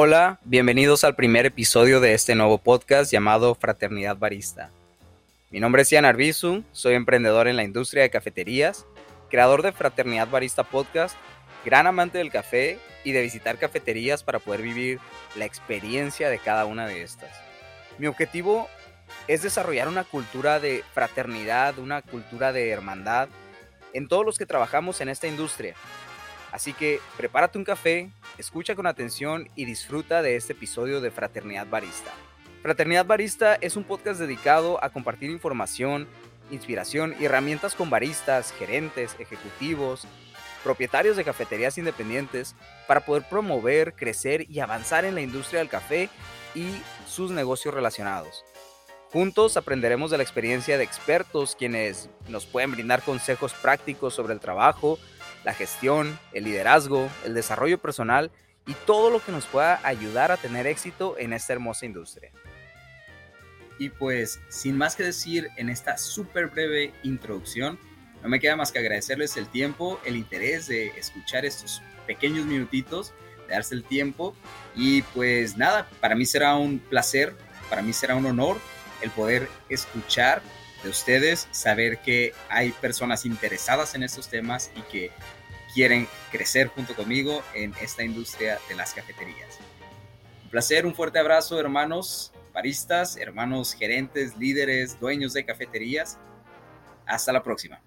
Hola, bienvenidos al primer episodio de este nuevo podcast llamado Fraternidad Barista. Mi nombre es Ian Arbizu, soy emprendedor en la industria de cafeterías, creador de Fraternidad Barista Podcast, gran amante del café y de visitar cafeterías para poder vivir la experiencia de cada una de estas. Mi objetivo es desarrollar una cultura de fraternidad, una cultura de hermandad en todos los que trabajamos en esta industria Así que prepárate un café, escucha con atención y disfruta de este episodio de Fraternidad Barista. Fraternidad Barista es un podcast dedicado a compartir información, inspiración y herramientas con baristas, gerentes, ejecutivos, propietarios de cafeterías independientes para poder promover, crecer y avanzar en la industria del café y sus negocios relacionados. Juntos aprenderemos de la experiencia de expertos quienes nos pueden brindar consejos prácticos sobre el trabajo, la gestión, el liderazgo, el desarrollo personal y todo lo que nos pueda ayudar a tener éxito en esta hermosa industria. Y pues, sin más que decir en esta súper breve introducción, no me queda más que agradecerles el tiempo, el interés de escuchar estos pequeños minutitos, de darse el tiempo. Y pues nada, para mí será un placer, para mí será un honor el poder escuchar de ustedes, saber que hay personas interesadas en estos temas y que quieren crecer junto conmigo en esta industria de las cafeterías. Un placer, un fuerte abrazo hermanos baristas, hermanos gerentes, líderes, dueños de cafeterías. Hasta la próxima.